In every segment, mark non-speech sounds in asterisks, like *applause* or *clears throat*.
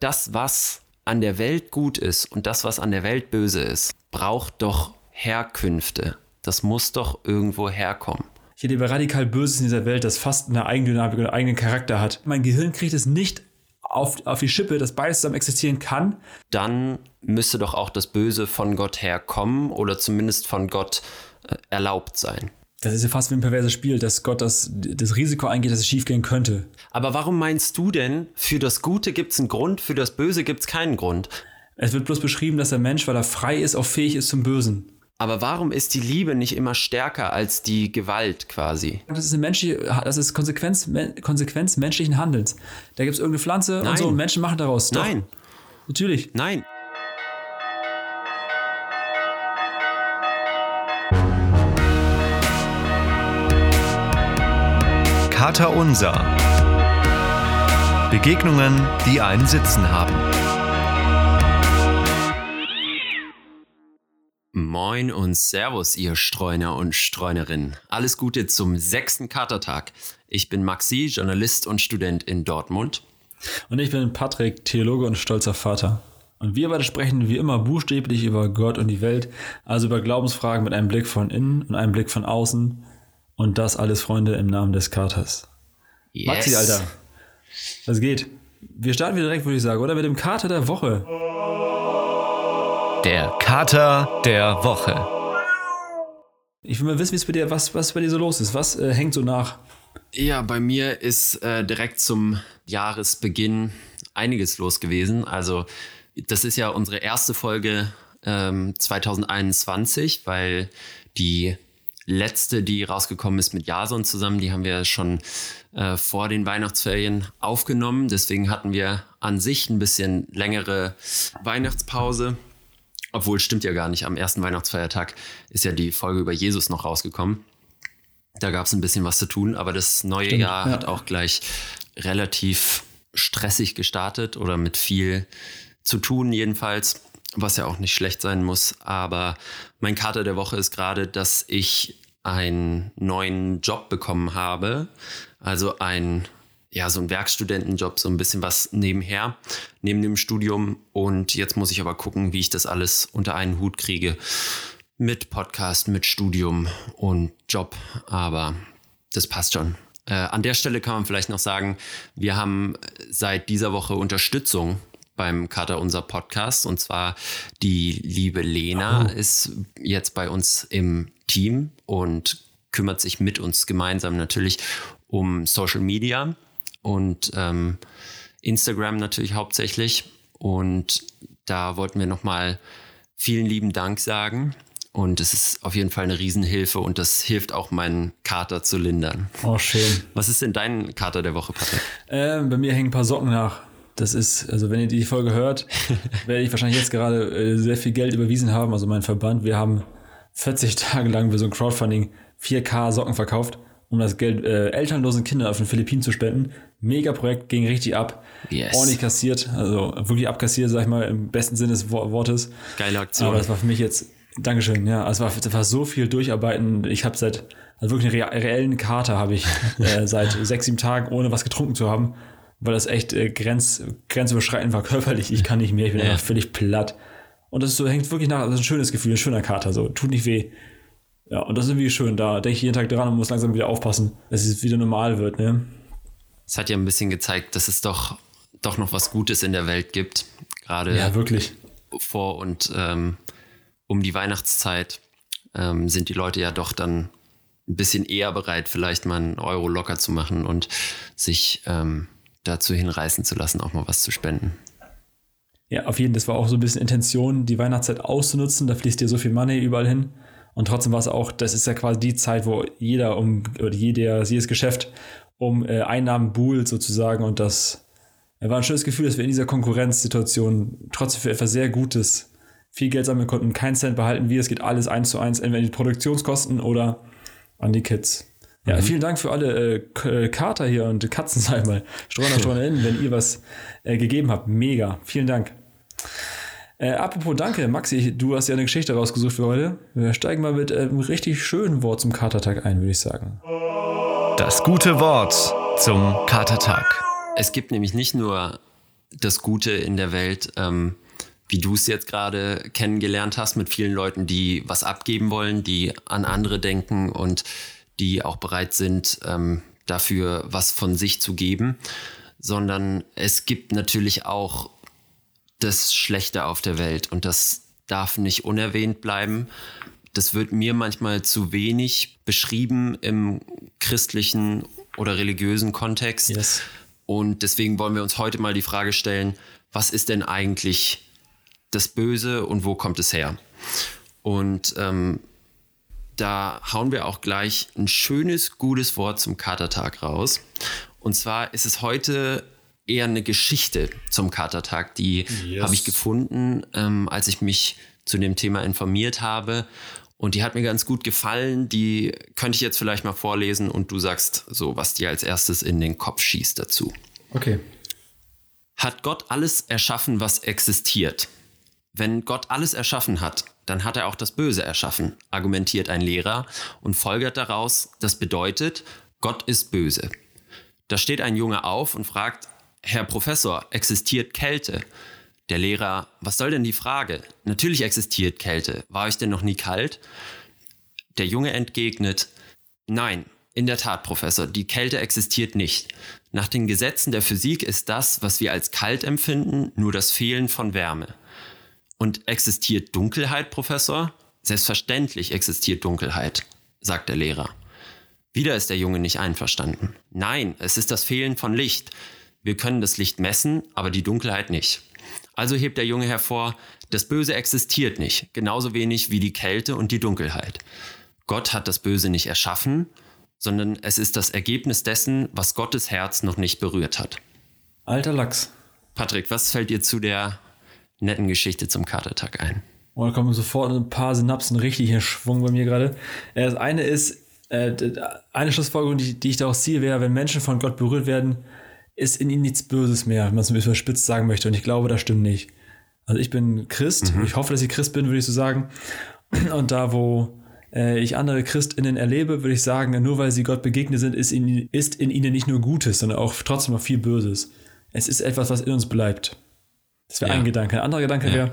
das, was an der Welt gut ist und das, was an der Welt böse ist, braucht doch Herkünfte. Das muss doch irgendwo herkommen. Ich erlebe radikal Böses in dieser Welt, das fast eine Eigendynamik oder einen eigenen Charakter hat. Mein Gehirn kriegt es nicht auf, auf die Schippe, dass beides zusammen existieren kann. Dann müsste doch auch das Böse von Gott herkommen oder zumindest von Gott äh, erlaubt sein. Das ist ja fast wie ein perverses Spiel, dass Gott das, das Risiko eingeht, dass es schiefgehen könnte. Aber warum meinst du denn, für das Gute gibt es einen Grund, für das Böse gibt es keinen Grund? Es wird bloß beschrieben, dass der Mensch, weil er frei ist, auch fähig ist zum Bösen. Aber warum ist die Liebe nicht immer stärker als die Gewalt quasi? Das ist, eine menschliche, das ist Konsequenz, Konsequenz menschlichen Handelns. Da gibt es irgendeine Pflanze Nein. und so und Menschen machen daraus. Doch, Nein, Natürlich. nein. Kater Unser. Begegnungen, die einen Sitzen haben. Moin und Servus, ihr Streuner und Streunerinnen. Alles Gute zum sechsten Katertag. Ich bin Maxi, Journalist und Student in Dortmund. Und ich bin Patrick, Theologe und stolzer Vater. Und wir beide sprechen wie immer buchstäblich über Gott und die Welt, also über Glaubensfragen mit einem Blick von innen und einem Blick von außen. Und das alles, Freunde, im Namen des Katers. Yes. Maxi, Alter. Was geht? Wir starten wieder direkt, würde ich sagen, oder? Mit dem Kater der Woche. Der Kater der Woche. Ich will mal wissen, wie es bei dir, was, was bei dir so los ist. Was äh, hängt so nach? Ja, bei mir ist äh, direkt zum Jahresbeginn einiges los gewesen. Also, das ist ja unsere erste Folge ähm, 2021, weil die letzte, die rausgekommen ist mit Jason zusammen, die haben wir schon äh, vor den Weihnachtsferien aufgenommen. Deswegen hatten wir an sich ein bisschen längere Weihnachtspause. Obwohl, stimmt ja gar nicht. Am ersten Weihnachtsfeiertag ist ja die Folge über Jesus noch rausgekommen. Da gab es ein bisschen was zu tun, aber das neue Stimmt, Jahr ja. hat auch gleich relativ stressig gestartet oder mit viel zu tun jedenfalls, was ja auch nicht schlecht sein muss. Aber mein Kater der Woche ist gerade, dass ich einen neuen Job bekommen habe. Also ein, ja, so ein Werkstudentenjob, so ein bisschen was nebenher, neben dem Studium. Und jetzt muss ich aber gucken, wie ich das alles unter einen Hut kriege mit Podcast, mit Studium und Job, aber das passt schon. Äh, an der Stelle kann man vielleicht noch sagen, wir haben seit dieser Woche Unterstützung beim Kater unser Podcast und zwar die liebe Lena Oh. ist jetzt bei uns im Team und kümmert sich mit uns gemeinsam natürlich um Social Media und ähm, Instagram natürlich hauptsächlich und da wollten wir nochmal vielen lieben Dank sagen. Und es ist auf jeden Fall eine Riesenhilfe und das hilft auch meinen Kater zu lindern. Oh, schön. Was ist denn dein Kater der Woche, Patrick? Äh, bei mir hängen ein paar Socken nach. Das ist, also wenn ihr die Folge hört, *laughs* werde ich wahrscheinlich jetzt gerade äh, sehr viel Geld überwiesen haben. Also mein Verband, wir haben 40 *laughs* Tage lang für so ein Crowdfunding 4K Socken verkauft, um das Geld äh, elternlosen Kindern auf den Philippinen zu spenden. Mega Projekt, ging richtig ab. Yes. Ordentlich kassiert, also wirklich abkassiert, sag ich mal, im besten Sinne des Wo- Wortes. Geile Aktion. Aber das war für mich jetzt, Dankeschön, ja, also es war, das war so viel Durcharbeiten. Ich habe seit, also wirklich einen rea- reellen Kater habe ich *laughs* äh, seit sechs, sieben Tagen, ohne was getrunken zu haben, weil das echt äh, grenz, grenzüberschreitend war körperlich. Ich kann nicht mehr, ich bin Ja. einfach völlig platt. Und das ist so, hängt wirklich nach, das ist ein schönes Gefühl, ein schöner Kater, so, tut nicht weh. Ja, und das ist irgendwie schön, da denke ich jeden Tag dran und muss langsam wieder aufpassen, dass es wieder normal wird, ne? Es hat ja ein bisschen gezeigt, dass es doch, doch noch was Gutes in der Welt gibt. Gerade Ja, wirklich. vor und ähm, um die Weihnachtszeit ähm, sind die Leute ja doch dann ein bisschen eher bereit, vielleicht mal einen Euro locker zu machen und sich ähm, dazu hinreißen zu lassen, auch mal was zu spenden. Ja, auf jeden Fall. Das war auch so ein bisschen Intention, die Weihnachtszeit auszunutzen. Da fließt dir so viel Money überall hin. Und trotzdem war es auch, das ist ja quasi die Zeit, wo jeder um, oder jeder, jedes Geschäft um äh, Einnahmen buhlt sozusagen. Und das ja, war ein schönes Gefühl, dass wir in dieser Konkurrenzsituation trotzdem für etwas sehr Gutes viel Geld sammeln konnten, keinen Cent behalten wir. Es geht alles eins zu eins, entweder in die Produktionskosten oder an die Kids. Ja, vielen Dank für alle äh, äh, Kater hier und Katzen, *laughs* sag ich mal. Streuner, Streunerinnen, wenn ihr was äh, gegeben habt. Mega. Vielen Dank. Äh, apropos Danke, Maxi, du hast ja eine Geschichte rausgesucht für heute. Wir steigen mal mit äh, einem richtig schönen Wort zum Katertag ein, würde ich sagen. Das gute Wort zum Katertag. Es gibt nämlich nicht nur das Gute in der Welt, ähm, wie du es jetzt gerade kennengelernt hast, mit vielen Leuten, die was abgeben wollen, die an andere denken und die auch bereit sind, ähm, dafür was von sich zu geben, sondern es gibt natürlich auch das Schlechte auf der Welt und das darf nicht unerwähnt bleiben. Das wird mir manchmal zu wenig beschrieben im christlichen oder religiösen Kontext. Yes. Und deswegen wollen wir uns heute mal die Frage stellen, was ist denn eigentlich das Böse und wo kommt es her? Und ähm, da hauen wir auch gleich ein schönes, gutes Wort zum Katertag raus. Und zwar ist es heute eher eine Geschichte zum Katertag. Die Yes. habe ich gefunden, ähm, als ich mich zu dem Thema informiert habe. Und die hat mir ganz gut gefallen. Die könnte ich jetzt vielleicht mal vorlesen und du sagst so, was dir als erstes in den Kopf schießt dazu. Okay. Hat Gott alles erschaffen, was existiert? Wenn Gott alles erschaffen hat, dann hat er auch das Böse erschaffen, argumentiert ein Lehrer und folgert daraus, das bedeutet, Gott ist böse. Da steht ein Junge auf und fragt, Herr Professor, existiert Kälte? Der Lehrer, was soll denn die Frage? Natürlich existiert Kälte. War euch denn noch nie kalt? Der Junge entgegnet, nein, in der Tat, Professor, die Kälte existiert nicht. Nach den Gesetzen der Physik ist das, was wir als kalt empfinden, nur das Fehlen von Wärme. Und existiert Dunkelheit, Professor? Selbstverständlich existiert Dunkelheit, sagt der Lehrer. Wieder ist der Junge nicht einverstanden. Nein, es ist das Fehlen von Licht. Wir können das Licht messen, aber die Dunkelheit nicht. Also hebt der Junge hervor, das Böse existiert nicht, genauso wenig wie die Kälte und die Dunkelheit. Gott hat das Böse nicht erschaffen, sondern es ist das Ergebnis dessen, was Gottes Herz noch nicht berührt hat. Alter Lachs. Patrick, was fällt dir zu der netten Geschichte zum Katertag ein? Und da kommen sofort ein paar Synapsen richtig in Schwung bei mir gerade. Äh, Das eine ist, äh, eine Schlussfolgerung, die, die ich daraus ziehe, wäre, wenn Menschen von Gott berührt werden, ist in ihnen nichts Böses mehr, wenn man es ein bisschen spitz sagen möchte. Und ich glaube, das stimmt nicht. Also ich bin Christ. Ich hoffe, dass ich Christ bin, würde ich so sagen. *clears throat* Und da, wo äh, ich andere ChristInnen erlebe, würde ich sagen, nur weil sie Gott begegnet sind, ist in, ist in ihnen nicht nur Gutes, sondern auch trotzdem noch viel Böses. Es ist etwas, was in uns bleibt. Das wäre Ja. ein Gedanke. Ein anderer Gedanke Ja. wäre,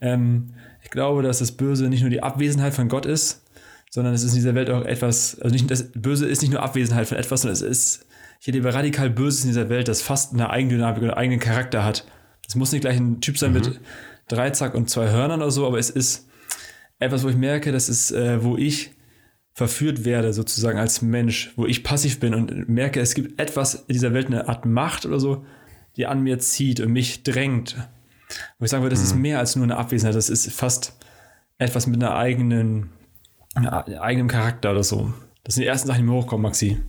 ähm, ich glaube, dass das Böse nicht nur die Abwesenheit von Gott ist, sondern es ist in dieser Welt auch etwas, also nicht, das Böse ist nicht nur Abwesenheit von etwas, sondern es ist, ich erlebe radikal Böses in dieser Welt, das fast eine Eigendynamik oder einen eigenen Charakter hat. Es muss nicht gleich ein Typ sein mit Dreizack und zwei Hörnern oder so, aber es ist etwas, wo ich merke, das ist, äh, wo ich verführt werde, sozusagen als Mensch, wo ich passiv bin und merke, es gibt etwas in dieser Welt, eine Art Macht oder so, die an mir zieht und mich drängt. Wo ich sagen würde, das ist mehr als nur eine Abwesenheit, das ist fast etwas mit einer eigenen, einer eigenem Charakter oder so. Das sind die ersten Sachen, die mir hochkommen, Maxi.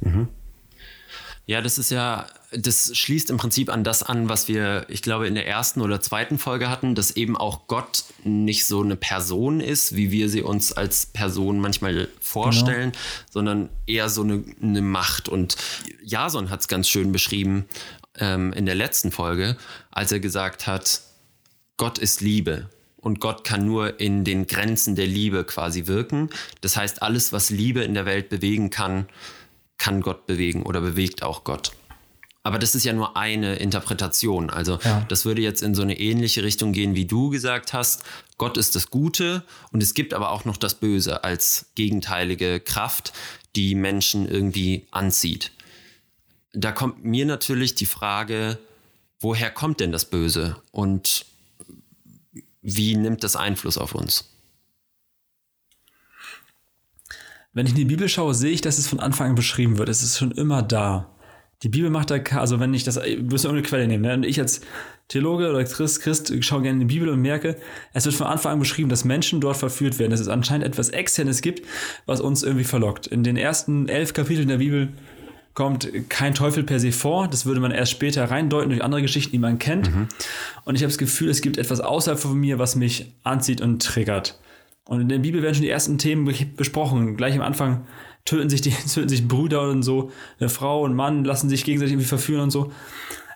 Ja, das ist ja, das schließt im Prinzip an das an, was wir, ich glaube, in der ersten oder zweiten Folge hatten, dass eben auch Gott nicht so eine Person ist, wie wir sie uns als Person manchmal vorstellen, sondern eher so eine, eine Macht. Und Jason hat es ganz schön beschrieben ähm, in der letzten Folge, als er gesagt hat, Gott ist Liebe. Und Gott kann nur in den Grenzen der Liebe quasi wirken. Das heißt, alles, was Liebe in der Welt bewegen kann, kann Gott bewegen oder bewegt auch Gott. Aber das ist ja nur eine Interpretation. Also Ja. das würde jetzt in so eine ähnliche Richtung gehen, wie du gesagt hast. Gott ist das Gute und es gibt aber auch noch das Böse als gegenteilige Kraft, die Menschen irgendwie anzieht. Da kommt mir natürlich die Frage, woher kommt denn das Böse und wie nimmt das Einfluss auf uns? Wenn ich in die Bibel schaue, sehe ich, dass es von Anfang an beschrieben wird. Es ist schon immer da. Die Bibel macht da, also wenn ich das, du wirst irgendeine Quelle nehmen, ne? und ich als Theologe oder Christ, Christ schaue gerne in die Bibel und merke, es wird von Anfang an beschrieben, dass Menschen dort verführt werden, dass es anscheinend etwas Externes gibt, was uns irgendwie verlockt. In den ersten elf Kapiteln der Bibel kommt kein Teufel per se vor. Das würde man erst später reindeuten durch andere Geschichten, die man kennt. Und ich habe das Gefühl, es gibt etwas außerhalb von mir, was mich anzieht und triggert. Und in der Bibel werden schon die ersten Themen be- besprochen. Gleich am Anfang töten sich, die, *laughs* töten sich Brüder und so. Eine Frau und Mann lassen sich gegenseitig irgendwie verführen und so.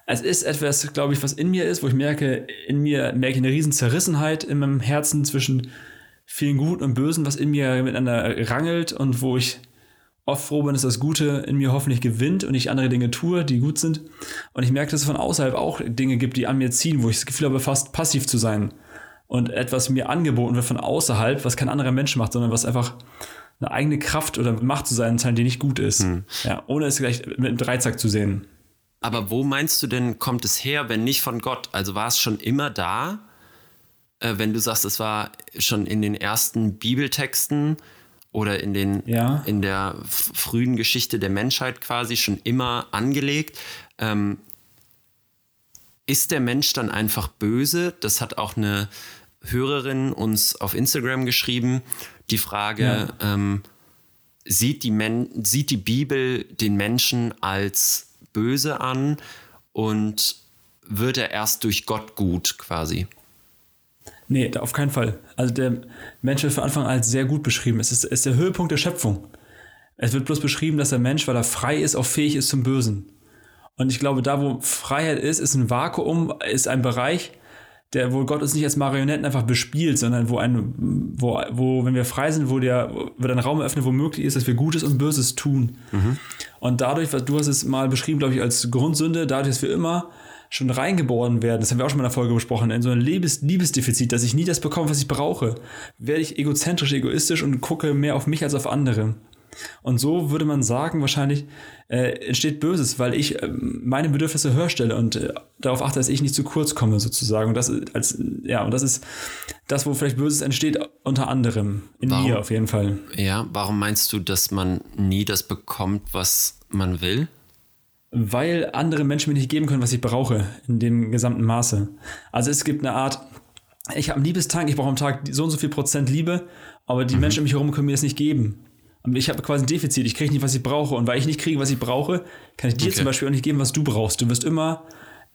Es ist etwas, glaube ich, was in mir ist, wo ich merke, in mir merke ich eine riesen Zerrissenheit in meinem Herzen zwischen vielen Guten und Bösen, was in mir miteinander rangelt und wo ich oft froh bin, dass das Gute in mir hoffentlich gewinnt und ich andere Dinge tue, die gut sind. Und ich merke, dass es von außerhalb auch Dinge gibt, die an mir ziehen, wo ich das Gefühl habe, fast passiv zu sein. Und etwas mir angeboten wird von außerhalb, was kein anderer Mensch macht, sondern was einfach eine eigene Kraft oder Macht zu sein scheint, die nicht gut ist. Hm. Ja, ohne es gleich mit einem Dreizack zu sehen. Aber wo meinst du denn, kommt es her, wenn nicht von Gott? Also war es schon immer da? Äh, wenn du sagst, es war schon in den ersten Bibeltexten oder in, den, ja. in der frühen Geschichte der Menschheit quasi schon immer angelegt. Ähm, ist der Mensch dann einfach böse? Das hat auch eine Hörerin uns auf Instagram geschrieben. Die Frage, ja. ähm, sieht, die Men sieht die Bibel den Menschen als böse an und wird er erst durch Gott gut quasi? Nee, auf keinen Fall. Also der Mensch wird von Anfang an als sehr gut beschrieben. Es ist, ist der Höhepunkt der Schöpfung. Es wird bloß beschrieben, dass der Mensch, weil er frei ist, auch fähig ist zum Bösen. Und ich glaube, da wo Freiheit ist, ist ein Vakuum, ist ein Bereich, der, wo Gott uns nicht als Marionetten einfach bespielt, sondern wo ein, wo, wo, wenn wir frei sind, wo der, wo ein Raum eröffnet, wo möglich ist, dass wir Gutes und Böses tun. Mhm. Und dadurch, was du hast es mal beschrieben, glaube ich, als Grundsünde, dadurch, dass wir immer schon reingeboren werden, das haben wir auch schon mal in der Folge besprochen, in so ein Liebes Liebesdefizit, dass ich nie das bekomme, was ich brauche, werde ich egozentrisch, egoistisch und gucke mehr auf mich als auf andere. Und so würde man sagen, wahrscheinlich äh, entsteht Böses, weil ich äh, meine Bedürfnisse höher stelle und äh, darauf achte, dass ich nicht zu kurz komme, sozusagen. Und das als ja, und das ist das, wo vielleicht Böses entsteht, unter anderem. In warum, mir auf jeden Fall. Ja, warum meinst du, dass man nie das bekommt, was man will? Weil andere Menschen mir nicht geben können, was ich brauche, in dem gesamten Maße. Also es gibt eine Art, ich habe einen Liebestank, ich brauche am Tag so und so viel Prozent Liebe, aber die mhm. Menschen um mich herum können mir das nicht geben. Und ich habe quasi ein Defizit, ich kriege nicht, was ich brauche. Und weil ich nicht kriege, was ich brauche, kann ich dir okay. zum Beispiel auch nicht geben, was du brauchst. Du wirst immer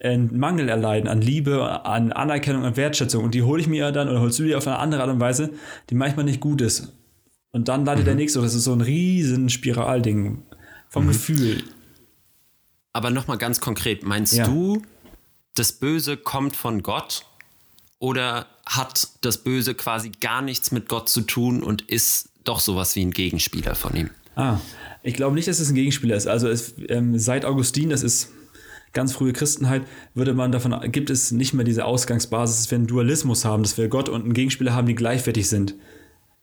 einen Mangel erleiden an Liebe, an Anerkennung, an Wertschätzung. Und die hole ich mir ja dann oder holst du dir auf eine andere Art und Weise, die manchmal nicht gut ist. Und dann leidet mhm. der nächste. Das ist so ein riesen Spiralding vom mhm. Gefühl. Aber nochmal ganz konkret, meinst ja. du, das Böse kommt von Gott? Oder hat das Böse quasi gar nichts mit Gott zu tun und ist doch sowas wie ein Gegenspieler von ihm. Ah, ich glaube nicht, dass es ein Gegenspieler ist. Also es, ähm, seit Augustin, das ist ganz frühe Christenheit, würde man davon, gibt es nicht mehr diese Ausgangsbasis, dass wir einen Dualismus haben, dass wir Gott und einen Gegenspieler haben, die gleichwertig sind.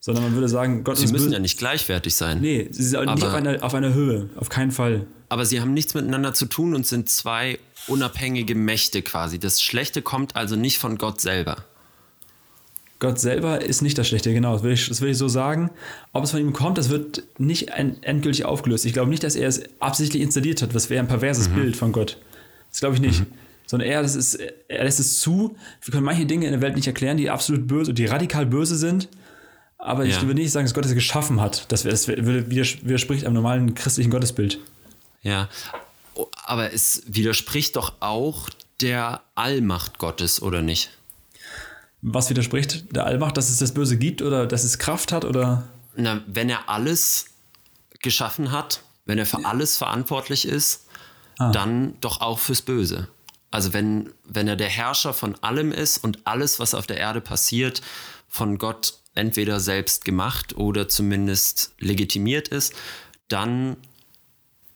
Sondern man würde sagen, Gott sie müssen ja nicht gleichwertig sein. Nee, sie sind aber, nicht auf einer, auf einer Höhe, auf keinen Fall. Aber sie haben nichts miteinander zu tun und sind zwei unabhängige Mächte quasi. Das Schlechte kommt also nicht von Gott selber. Gott selber ist nicht das Schlechte, genau, das will, ich, das will ich so sagen. Ob es von ihm kommt, das wird nicht endgültig aufgelöst. Ich glaube nicht, dass er es absichtlich installiert hat. Das wäre ein perverses mhm. Bild von Gott. Das glaube ich nicht. Mhm. Sondern er, das ist, er lässt es zu. Wir können manche Dinge in der Welt nicht erklären, die absolut böse, die radikal böse sind. Aber ja. ich würde nicht sagen, dass Gott es geschaffen hat. Das, das widerspricht einem normalen christlichen Gottesbild. Ja, aber es widerspricht doch auch der Allmacht Gottes, oder nicht? Was widerspricht der Allmacht, dass es das Böse gibt oder dass es Kraft hat oder? Na, wenn er alles geschaffen hat, wenn er für alles verantwortlich ist, ah. dann doch auch fürs Böse. Also wenn, wenn er der Herrscher von allem ist und alles, was auf der Erde passiert, von Gott entweder selbst gemacht oder zumindest legitimiert ist, dann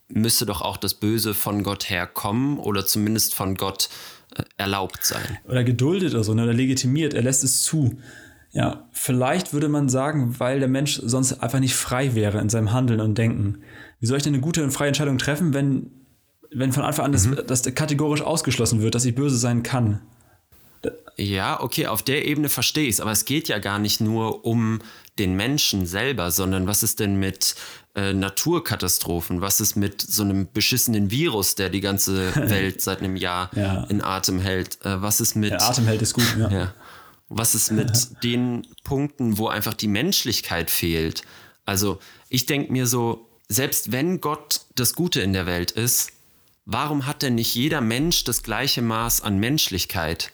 müsste doch auch das Böse von Gott herkommen oder zumindest von Gott erlaubt sein. Oder geduldet oder so, ne, oder legitimiert, er lässt es zu. Ja, vielleicht würde man sagen, weil der Mensch sonst einfach nicht frei wäre in seinem Handeln und Denken. Wie soll ich denn eine gute und freie Entscheidung treffen, wenn, wenn von Anfang an mhm. das, das kategorisch ausgeschlossen wird, dass ich böse sein kann? Ja, okay, auf der Ebene verstehe ich es, aber es geht ja gar nicht nur um den Menschen selber, sondern was ist denn mit äh, Naturkatastrophen? Was ist mit so einem beschissenen Virus, der die ganze *laughs* Welt seit einem Jahr ja. in Atem hält? Äh, was ist mit. Der Atem hält ist gut, ja. ja. Was ist mit *laughs* den Punkten, wo einfach die Menschlichkeit fehlt? Also, ich denke mir so, selbst wenn Gott das Gute in der Welt ist, warum hat denn nicht jeder Mensch das gleiche Maß an Menschlichkeit?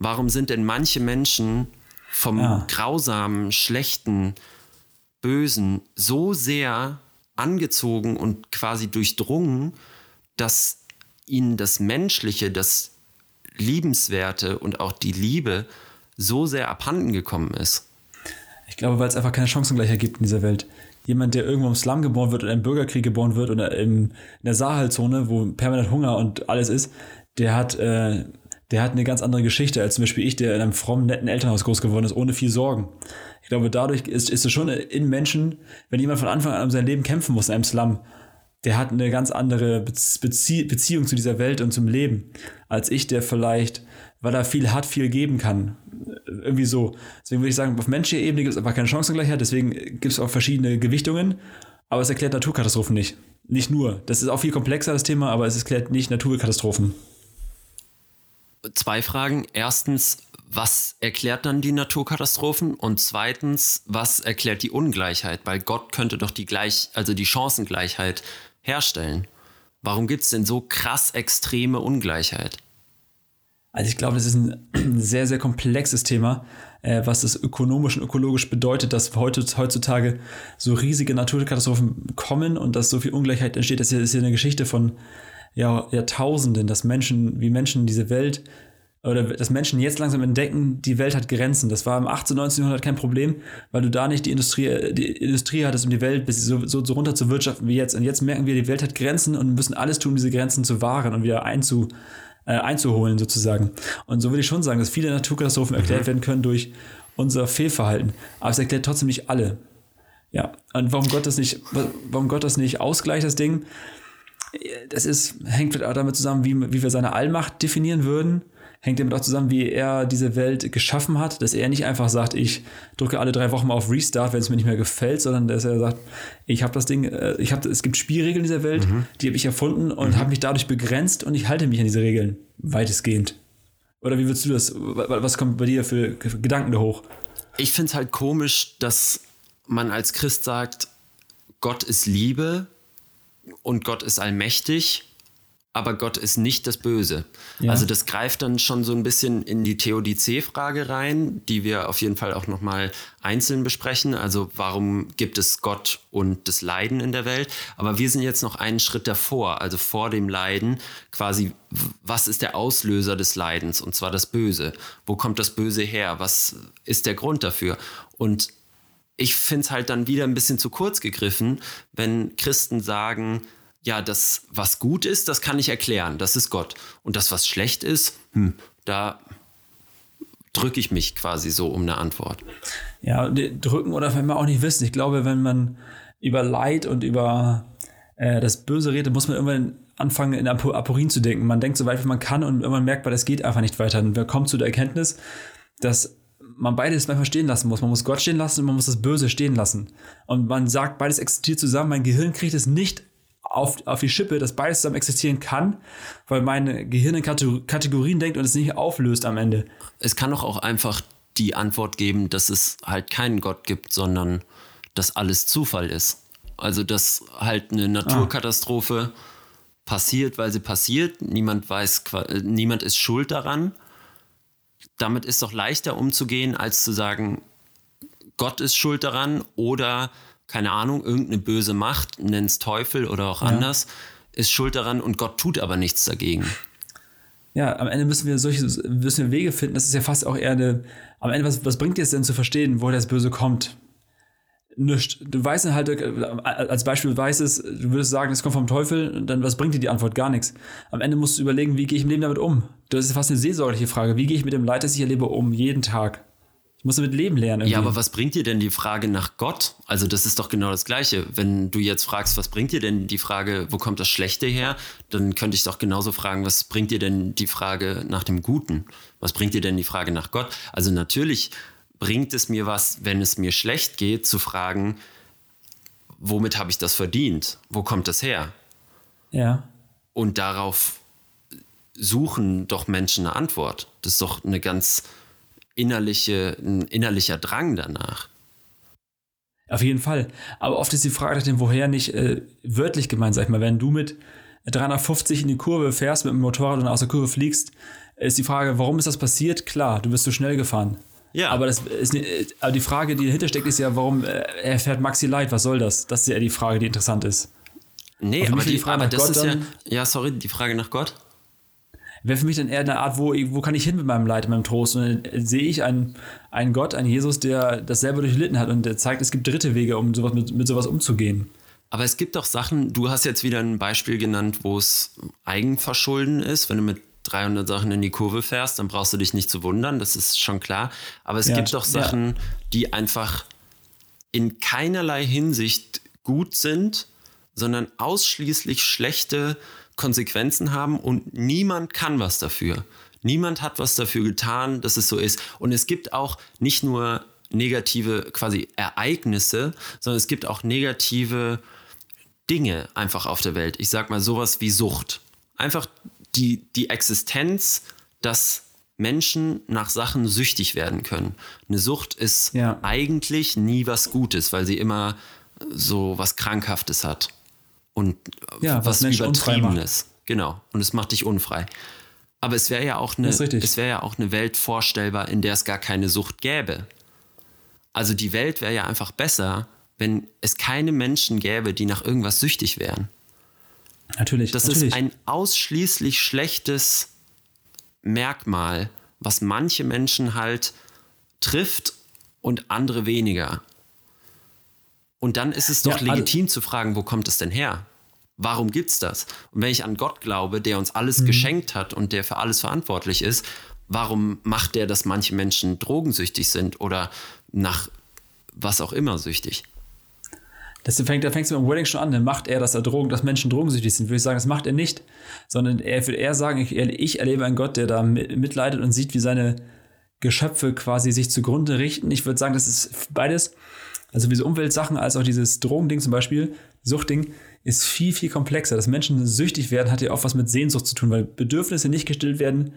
Warum sind denn manche Menschen vom ja. grausamen, schlechten, Bösen so sehr angezogen und quasi durchdrungen, dass ihnen das Menschliche, das Liebenswerte und auch die Liebe so sehr abhanden gekommen ist. Ich glaube, weil es einfach keine Chancengleichheit gibt in dieser Welt. jemand, der irgendwo im Slum geboren wird oder im Bürgerkrieg geboren wird oder in der Sahelzone, wo permanent Hunger und alles ist, der hat, äh, der hat eine ganz andere Geschichte als zum Beispiel ich, der in einem frommen, netten Elternhaus groß geworden ist, ohne viel Sorgen. Ich glaube, dadurch ist, ist es schon in Menschen, wenn jemand von Anfang an um sein Leben kämpfen muss in einem Slum, der hat eine ganz andere Bezie Beziehung zu dieser Welt und zum Leben, als ich, der vielleicht, weil er viel hat, viel geben kann. Irgendwie so. Deswegen würde ich sagen, auf menschlicher Ebene gibt es einfach keine Chancengleichheit, deswegen gibt es auch verschiedene Gewichtungen, aber es erklärt Naturkatastrophen nicht. Nicht nur. Das ist auch viel komplexer, das Thema, aber es erklärt nicht Naturkatastrophen. Zwei Fragen. Erstens, was erklärt dann die Naturkatastrophen? Und zweitens, was erklärt die Ungleichheit? Weil Gott könnte doch die Gleich, also die Chancengleichheit herstellen. Warum gibt es denn so krass extreme Ungleichheit? Also ich glaube, das ist *clears throat* ein sehr, sehr komplexes Thema, äh, was das ökonomisch und ökologisch bedeutet, dass heutzutage so riesige Naturkatastrophen kommen und dass so viel Ungleichheit entsteht. Das ist ja eine Geschichte von ja, Jahrtausenden, dass Menschen, wie Menschen diese Welt oder dass Menschen jetzt langsam entdecken, die Welt hat Grenzen. Das war im 18., 19. Jahrhundert kein Problem, weil du da nicht die Industrie, die Industrie hattest, um die Welt bis so, so, so runter zu wirtschaften wie jetzt. Und jetzt merken wir, die Welt hat Grenzen und müssen alles tun, diese Grenzen zu wahren und wieder einzu, äh, einzuholen, sozusagen. Und so würde ich schon sagen, dass viele Naturkatastrophen mhm. erklärt werden können durch unser Fehlverhalten. Aber es erklärt trotzdem nicht alle. Ja. Und warum Gott das nicht, warum Gott das nicht ausgleicht, das Ding, das ist, hängt damit zusammen, wie, wie wir seine Allmacht definieren würden hängt damit auch zusammen, wie er diese Welt geschaffen hat, dass er nicht einfach sagt, ich drücke alle drei Wochen mal auf Restart, wenn es mir nicht mehr gefällt, sondern dass er sagt, ich habe das Ding, äh, ich habe, es gibt Spielregeln in dieser Welt, mhm. die habe ich erfunden und mhm. habe mich dadurch begrenzt und ich halte mich an diese Regeln weitestgehend. Oder wie würdest du das, was kommt bei dir für Gedanken da hoch? Ich finde es halt komisch, dass man als Christ sagt, Gott ist Liebe und Gott ist allmächtig aber Gott ist nicht das Böse. Ja. Also das greift dann schon so ein bisschen in die Theodizee-Frage rein, die wir auf jeden Fall auch nochmal einzeln besprechen. Also warum gibt es Gott und das Leiden in der Welt? Aber wir sind jetzt noch einen Schritt davor, also vor dem Leiden, quasi, was ist der Auslöser des Leidens? Und zwar das Böse. Wo kommt das Böse her? Was ist der Grund dafür? Und ich finde es halt dann wieder ein bisschen zu kurz gegriffen, wenn Christen sagen, ja, das, was gut ist, das kann ich erklären, das ist Gott. Und das, was schlecht ist, hm, da drücke ich mich quasi so um eine Antwort. Ja, drücken oder wenn man auch nicht wissen. Ich glaube, wenn man über Leid und über äh, das Böse redet, muss man irgendwann anfangen, in Ap Aporien zu denken. Man denkt so weit, wie man kann und irgendwann merkt man, das geht einfach nicht weiter. Und man kommt zu der Erkenntnis, dass man beides manchmal stehen lassen muss. Man muss Gott stehen lassen und man muss das Böse stehen lassen. Und man sagt, beides existiert zusammen. Mein Gehirn kriegt es nicht auf, auf die Schippe, dass beides zusammen existieren kann, weil mein Gehirn in Kategorien denkt und es nicht auflöst am Ende. Es kann doch auch einfach die Antwort geben, dass es halt keinen Gott gibt, sondern dass alles Zufall ist. Also dass halt eine Naturkatastrophe ah. passiert, weil sie passiert. Niemand weiß, niemand ist schuld daran. Damit ist doch leichter umzugehen, als zu sagen, Gott ist schuld daran oder keine Ahnung, irgendeine böse Macht, nenn's Teufel oder auch anders, ja. ist schuld daran und Gott tut aber nichts dagegen. Ja, am Ende müssen wir solche müssen wir Wege finden. Das ist ja fast auch eher eine. Am Ende, was, was bringt dir es denn zu verstehen, woher das Böse kommt? Nichts. Du weißt halt, als Beispiel weißt es, du würdest sagen, es kommt vom Teufel, dann was bringt dir die Antwort? Gar nichts. Am Ende musst du überlegen, wie gehe ich im Leben damit um? Das ist fast eine seelsorgliche Frage. Wie gehe ich mit dem Leid, das ich erlebe, um? Jeden Tag. Ich muss damit leben lernen. Irgendwie. Ja, aber was bringt dir denn die Frage nach Gott? Also das ist doch genau das Gleiche. Wenn du jetzt fragst, was bringt dir denn die Frage, wo kommt das Schlechte her? Dann könnte ich doch genauso fragen, was bringt dir denn die Frage nach dem Guten? Was bringt dir denn die Frage nach Gott? Also natürlich bringt es mir was, wenn es mir schlecht geht, zu fragen, womit habe ich das verdient? Wo kommt das her? Ja. Und darauf suchen doch Menschen eine Antwort. Das ist doch eine ganz innerliche, ein innerlicher Drang danach. Auf jeden Fall. Aber oft ist die Frage nach dem Woher nicht äh, wörtlich gemeint, sag ich mal. Wenn du mit 350 in die Kurve fährst mit dem Motorrad und aus der Kurve fliegst, ist die Frage, warum ist das passiert? Klar, du bist zu schnell gefahren. Ja. Aber, das ist, aber die Frage, die dahinter steckt, ist ja, warum äh, er fährt Maxi Light? Was soll das? Das ist ja die Frage, die interessant ist. Nee, aber, die, Frage aber das Gott ist ja, ja, sorry, die Frage nach Gott. Wäre für mich dann eher eine Art, wo, wo kann ich hin mit meinem Leid, mit meinem Trost? Und dann sehe ich einen, einen Gott, einen Jesus, der das selber durchlitten hat und der zeigt, es gibt dritte Wege, um sowas mit, mit sowas umzugehen. Aber es gibt doch Sachen, du hast jetzt wieder ein Beispiel genannt, wo es Eigenverschulden ist. Wenn du mit 300 Sachen in die Kurve fährst, dann brauchst du dich nicht zu wundern, das ist schon klar. Aber es Ja, gibt doch Sachen, ja. die einfach in keinerlei Hinsicht gut sind, sondern ausschließlich schlechte Konsequenzen haben und niemand kann was dafür. Niemand hat was dafür getan, dass es so ist. Und es gibt auch nicht nur negative quasi Ereignisse, sondern es gibt auch negative Dinge einfach auf der Welt. Ich sag mal sowas wie Sucht. Einfach die, die Existenz, dass Menschen nach Sachen süchtig werden können. Eine Sucht ist Ja. eigentlich nie was Gutes, weil sie immer so was Krankhaftes hat. Und Ja, was was Übertriebenes. Genau. Und es macht dich unfrei. Aber es wäre ja auch eine, es wäre ja auch eine Welt vorstellbar, in der es gar keine Sucht gäbe. Also die Welt wäre ja einfach besser, wenn es keine Menschen gäbe, die nach irgendwas süchtig wären. Natürlich. Das natürlich. ist ein ausschließlich schlechtes Merkmal, was manche Menschen halt trifft und andere weniger. Und dann ist es doch Ja, also- legitim zu fragen, wo kommt es denn her? Warum gibt's das? Und wenn ich an Gott glaube, der uns Mhm. alles geschenkt hat und der für alles verantwortlich ist, warum macht der, dass manche Menschen drogensüchtig sind oder nach was auch immer süchtig? Das fängt, da fängst du beim Wedding schon an. Dann macht er, dass, er Drogen, dass Menschen drogensüchtig sind. Würde ich sagen, das macht er nicht. Sondern er würde eher sagen, ich, ich erlebe einen Gott, der da mi- mitleidet und sieht, wie seine Geschöpfe quasi sich zugrunde richten. Ich würde sagen, das ist beides. Also wie so Umweltsachen als auch dieses Drogending zum Beispiel, Suchtding, ist viel, viel komplexer. Dass Menschen süchtig werden, hat ja auch was mit Sehnsucht zu tun, weil Bedürfnisse nicht gestillt werden.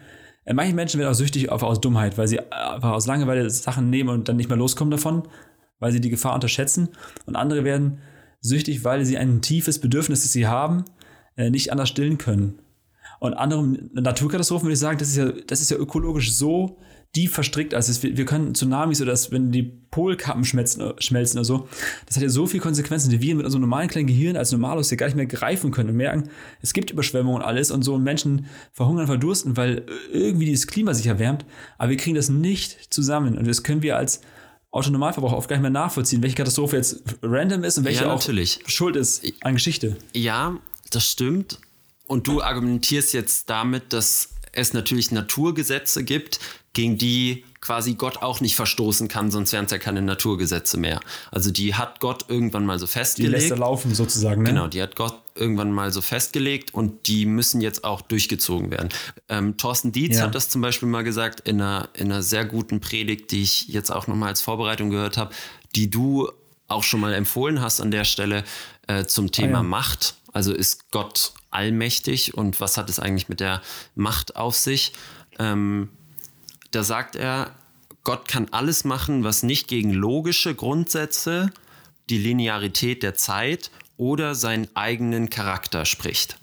Äh, Manche Menschen werden auch süchtig einfach aus Dummheit, weil sie einfach aus Langeweile Sachen nehmen und dann nicht mehr loskommen davon, weil sie die Gefahr unterschätzen. Und andere werden süchtig, weil sie ein tiefes Bedürfnis, das sie haben, äh, nicht anders stillen können. Und andere Naturkatastrophen würde ich sagen, das ist ja, das ist ja ökologisch so die verstrickt. Also es, wir wir können Tsunamis oder das, wenn die Polkappen schmelzen, schmelzen oder so, das hat ja so viele Konsequenzen, die wir mit unserem normalen kleinen Gehirn als Normalos ja gar nicht mehr greifen können und merken, es gibt Überschwemmungen und alles und so und Menschen verhungern, verdursten, weil irgendwie dieses Klima sich erwärmt, aber wir kriegen das nicht zusammen und das können wir als Autonormalverbraucher oft gar nicht mehr nachvollziehen, welche Katastrophe jetzt random ist und welche Ja, auch schuld ist an Geschichte. Ja, das stimmt. Und du argumentierst jetzt damit, dass es natürlich Naturgesetze gibt, gegen die quasi Gott auch nicht verstoßen kann, sonst wären es ja keine Naturgesetze mehr. Also die hat Gott irgendwann mal so Die festgelegt. lässt er laufen sozusagen. Ne? Genau, die hat Gott irgendwann mal so festgelegt und die müssen jetzt auch durchgezogen werden. Ähm, Thorsten Dietz Ja. hat das zum Beispiel mal gesagt in einer, in einer sehr guten Predigt, die ich jetzt auch nochmal als Vorbereitung gehört habe, die du auch schon mal empfohlen hast an der Stelle äh, zum Thema ja. Macht. Also ist Gott allmächtig und was hat es eigentlich mit der Macht auf sich? Ähm, da sagt er, Gott kann alles machen, was nicht gegen logische Grundsätze, die Linearität der Zeit oder seinen eigenen Charakter spricht.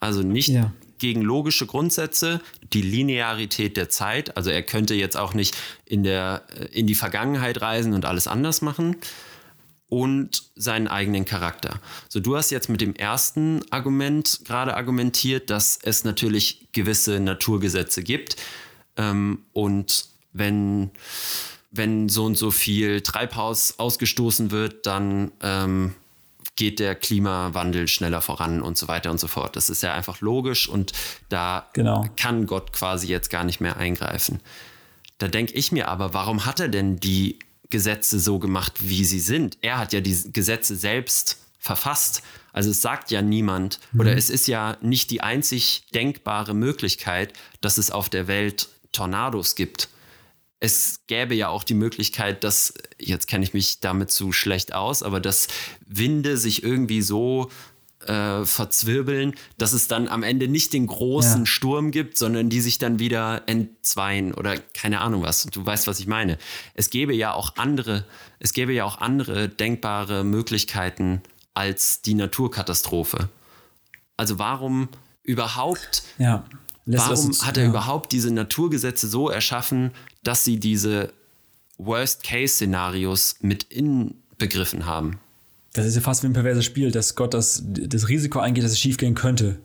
Also nicht Ja. gegen logische Grundsätze, die Linearität der Zeit. Also er könnte jetzt auch nicht in, der, äh, in die Vergangenheit reisen und alles anders machen und seinen eigenen Charakter. So, du hast jetzt mit dem ersten Argument gerade argumentiert, dass es natürlich gewisse Naturgesetze gibt. Ähm, und wenn, wenn so und so viel Treibhaus ausgestoßen wird, dann ähm, geht der Klimawandel schneller voran und so weiter und so fort. Das ist ja einfach logisch und da Genau. kann Gott quasi jetzt gar nicht mehr eingreifen. Da denke ich mir aber, warum hat er denn die Gesetze so gemacht, wie sie sind? Er hat ja die Gesetze selbst verfasst. Also es sagt ja niemand oder es ist ja nicht die einzig denkbare Möglichkeit, dass es auf der Welt Tornados gibt. Es gäbe ja auch die Möglichkeit, dass, jetzt kenne ich mich damit zu schlecht aus, aber dass Winde sich irgendwie so äh, verzwirbeln, dass es dann am Ende nicht den großen Ja. Sturm gibt, sondern die sich dann wieder entzweien oder keine Ahnung was. Du weißt, was ich meine. Es gäbe ja auch andere, es gäbe ja auch andere denkbare Möglichkeiten als die Naturkatastrophe. Also warum überhaupt Ja. Warum das- hat er ja. überhaupt diese Naturgesetze so erschaffen, dass sie diese Worst-Case-Szenarios mit inbegriffen haben? Das ist ja fast wie ein perverses Spiel, dass Gott das, das Risiko eingeht, dass es schiefgehen könnte.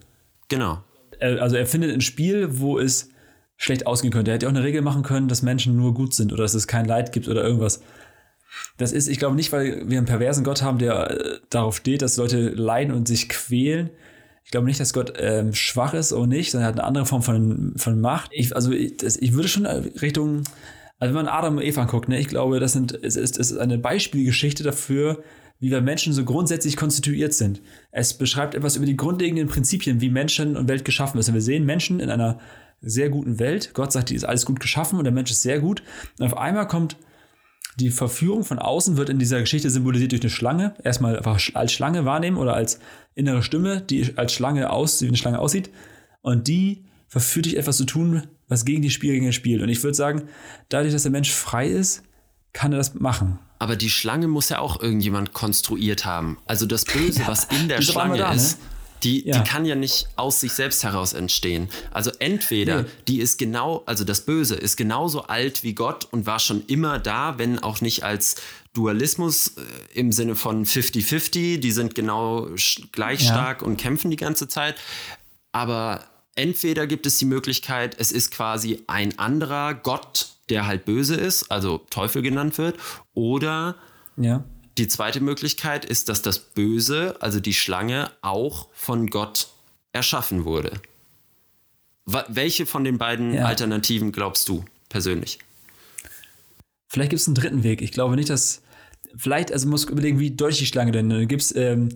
Genau. er, also er findet ein Spiel, wo es schlecht ausgehen könnte. Er hätte auch eine Regel machen können, dass Menschen nur gut sind oder dass es kein Leid gibt oder irgendwas. Das ist, ich glaube nicht, weil wir einen perversen Gott haben, der äh, darauf steht, dass Leute leiden und sich quälen. Ich glaube nicht, dass Gott ähm, schwach ist oder nicht, sondern er hat eine andere Form von, von Macht. Ich, also ich, das, ich würde schon Richtung, also wenn man Adam und Eva guckt, ne, ich glaube, das sind, es ist, es ist eine Beispielgeschichte dafür, wie wir Menschen so grundsätzlich konstituiert sind. Es beschreibt etwas über die grundlegenden Prinzipien, wie Menschen und Welt geschaffen ist. Und wir sehen Menschen in einer sehr guten Welt. Gott sagt, die ist alles gut geschaffen und der Mensch ist sehr gut. Und auf einmal kommt die Verführung von außen, wird in dieser Geschichte symbolisiert durch eine Schlange. Erstmal einfach als Schlange wahrnehmen oder als innere Stimme, die als Schlange aus, wie eine Schlange aussieht. Und die verführt dich etwas zu tun, was gegen die Spielregeln spielt. Und ich würde sagen, dadurch, dass der Mensch frei ist, kann er das machen. Aber die Schlange muss ja auch irgendjemand konstruiert haben. Also das Böse, *laughs* was in der Schlange da, ist, ne? die, ja. die kann ja nicht aus sich selbst heraus entstehen. Also entweder nee. die ist genau, also das Böse ist genauso alt wie Gott und war schon immer da, wenn auch nicht als Dualismus äh, im Sinne von 50-50, die sind genau gleich ja. stark und kämpfen die ganze Zeit. Aber entweder gibt es die Möglichkeit, es ist quasi ein anderer Gott, der halt böse ist, also Teufel genannt wird, oder ja. die zweite Möglichkeit ist, dass das Böse, also die Schlange, auch von Gott erschaffen wurde. Welche von den beiden ja. Alternativen glaubst du persönlich? Vielleicht gibt es einen dritten Weg. Ich glaube nicht, dass. Vielleicht, also muss überlegen, wie deutlich die Schlange denn. Gibt es ähm,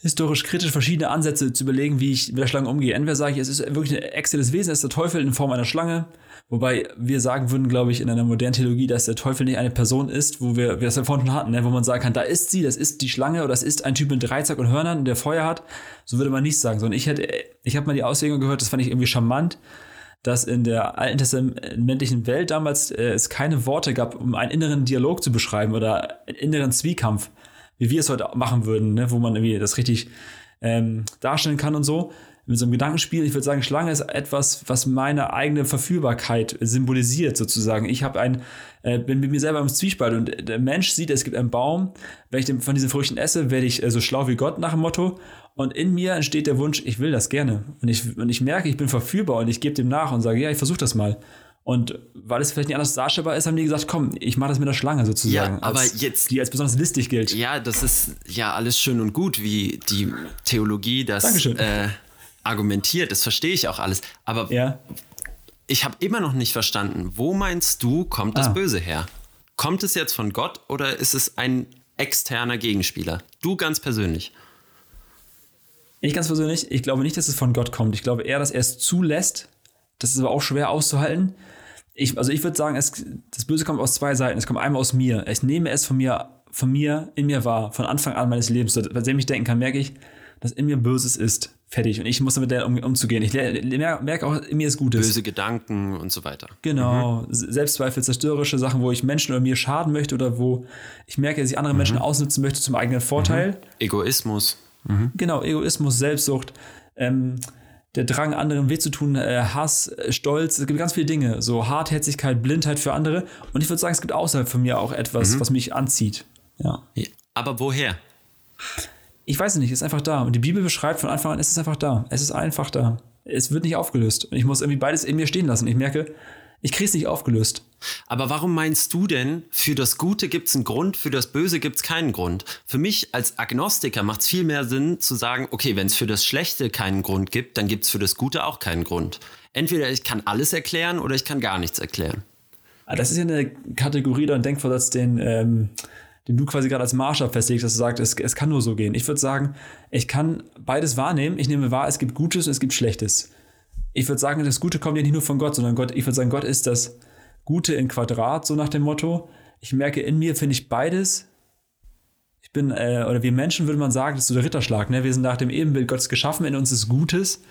historisch kritisch verschiedene Ansätze zu überlegen, wie ich mit der Schlange umgehe. Entweder sage ich, es ist wirklich ein exzellentes Wesen, es ist der Teufel in Form einer Schlange. Wobei wir sagen würden, glaube ich, in einer modernen Theologie, dass der Teufel nicht eine Person ist, wo wir, wir das ja vorhin schon hatten, ne? wo man sagen kann, da ist sie, das ist die Schlange oder das ist ein Typ mit Dreizack und Hörnern, der Feuer hat. So würde man nicht sagen, sondern ich hätte, ich habe mal die Auslegung gehört, das fand ich irgendwie charmant, dass in der alten testamentlichen Welt damals äh, es keine Worte gab, um einen inneren Dialog zu beschreiben oder einen inneren Zwiekampf, wie wir es heute machen würden, ne? wo man irgendwie das richtig ähm, darstellen kann und so, mit so einem Gedankenspiel. Ich würde sagen, Schlange ist etwas, was meine eigene Verführbarkeit symbolisiert, sozusagen. Ich habe ein, äh, bin mit mir selber im Zwiespalt und der Mensch sieht, es gibt einen Baum. Wenn ich von diesen Früchten esse, werde ich äh, so schlau wie Gott nach dem Motto. Und in mir entsteht der Wunsch, ich will das gerne. Und ich, und ich merke, ich bin verführbar und ich gebe dem nach und sage, ja, ich versuche das mal. Und weil es vielleicht nicht anders darstellbar ist, haben die gesagt, komm, ich mache das mit der Schlange sozusagen. Ja, aber als, jetzt. Die als besonders listig gilt. Ja, das ist ja alles schön und gut, wie die Theologie das Dankeschön. Äh, argumentiert, das verstehe ich auch alles. Aber ja. ich habe immer noch nicht verstanden, wo meinst du, kommt das ah. Böse her? Kommt es jetzt von Gott oder ist es ein externer Gegenspieler? Du ganz persönlich. Ich ganz persönlich, ich glaube nicht, dass es von Gott kommt. Ich glaube eher, dass er es zulässt. Das ist aber auch schwer auszuhalten. Ich, also ich würde sagen, es, das Böse kommt aus zwei Seiten. Es kommt einmal aus mir. Ich nehme es von mir, von mir in mir wahr, von Anfang an meines Lebens. Seitdem ich denken kann, merke ich, dass in mir Böses ist. Fertig. Und ich muss damit um, umzugehen. Ich merke auch, in mir ist Gutes. Böse Gedanken und so weiter. Genau. Mhm. Selbstzweifel, zerstörerische Sachen, wo ich Menschen oder mir schaden möchte oder wo ich merke, dass ich andere mhm. Menschen ausnutzen möchte zum eigenen Vorteil. Mhm. Egoismus. Mhm. Genau, Egoismus, Selbstsucht. Ähm, der Drang, anderen weh zu tun, äh, Hass, äh, Stolz, es gibt ganz viele Dinge, so Hartherzigkeit, Blindheit für andere. Und ich würde sagen, es gibt außerhalb von mir auch etwas, mhm. was mich anzieht. Ja. Aber woher? Ich weiß es nicht, es ist einfach da. Und die Bibel beschreibt von Anfang an, es ist einfach da. Es ist einfach da. Es wird nicht aufgelöst. Und ich muss irgendwie beides in mir stehen lassen. Ich merke, ich kriege es nicht aufgelöst. Aber warum meinst du denn, für das Gute gibt es einen Grund, für das Böse gibt es keinen Grund? Für mich als Agnostiker macht es viel mehr Sinn zu sagen, okay, wenn es für das Schlechte keinen Grund gibt, dann gibt es für das Gute auch keinen Grund. Entweder ich kann alles erklären oder ich kann gar nichts erklären. Ah, das ist ja eine Kategorie oder ein Denkversatz, den ähm, den du quasi gerade als Maßstab festlegst, dass du sagst, es, es kann nur so gehen. Ich würde sagen, ich kann beides wahrnehmen. Ich nehme wahr, es gibt Gutes und es gibt Schlechtes. Ich würde sagen, das Gute kommt ja nicht nur von Gott, sondern Gott, ich würde sagen, Gott ist das Gute in Quadrat, so nach dem Motto. Ich merke, in mir finde ich beides. Ich bin, äh, oder wir Menschen würde man sagen, das ist so der Ritterschlag. Ne? Wir sind nach dem Ebenbild Gottes geschaffen, in uns ist Gutes.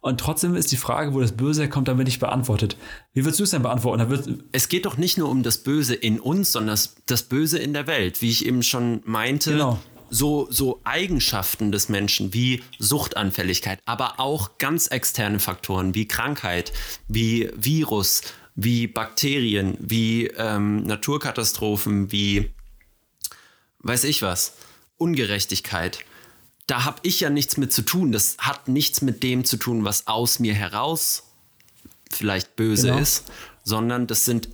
Und trotzdem ist die Frage, wo das Böse herkommt, damit nicht beantwortet. Wie würdest du es denn beantworten? es geht doch nicht nur um das Böse in uns, sondern das, das Böse in der Welt. Wie ich eben schon meinte, genau. so, so Eigenschaften des Menschen wie Suchtanfälligkeit, aber auch ganz externe Faktoren wie Krankheit, wie Virus, wie Bakterien, wie ähm, Naturkatastrophen, wie weiß ich was, Ungerechtigkeit da habe ich ja nichts mit zu tun. Das hat nichts mit dem zu tun, was aus mir heraus vielleicht böse Genau. ist, sondern das sind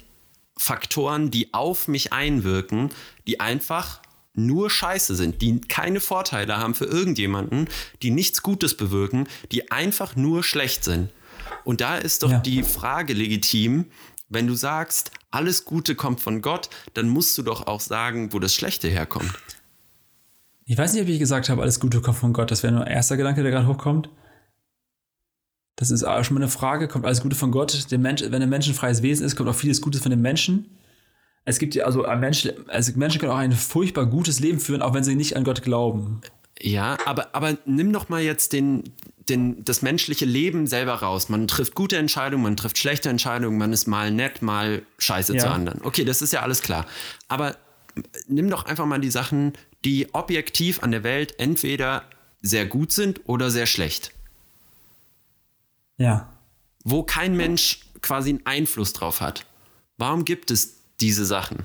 Faktoren, die auf mich einwirken, die einfach nur scheiße sind, die keine Vorteile haben für irgendjemanden, die nichts Gutes bewirken, die einfach nur schlecht sind. Und da ist doch Ja. die Frage legitim, wenn du sagst, alles Gute kommt von Gott, dann musst du doch auch sagen, wo das Schlechte herkommt. Ich weiß nicht, ob ich gesagt habe, alles Gute kommt von Gott. Das wäre nur ein erster Gedanke, der gerade hochkommt. Das ist auch schon mal eine Frage. Kommt alles Gute von Gott? Der Mensch, wenn ein Mensch ein freies Wesen ist, kommt auch vieles Gutes von den Menschen. Es gibt ja also Mensch, also Menschen können auch ein furchtbar gutes Leben führen, auch wenn sie nicht an Gott glauben. Ja, aber, aber nimm doch mal jetzt den, den, das menschliche Leben selber raus. Man trifft gute Entscheidungen, man trifft schlechte Entscheidungen, man ist mal nett, mal scheiße Ja. zu anderen. Okay, das ist ja alles klar. Aber nimm doch einfach mal die Sachen, die objektiv an der Welt entweder sehr gut sind oder sehr schlecht. Ja. Wo kein Mensch quasi einen Einfluss drauf hat. Warum gibt es diese Sachen?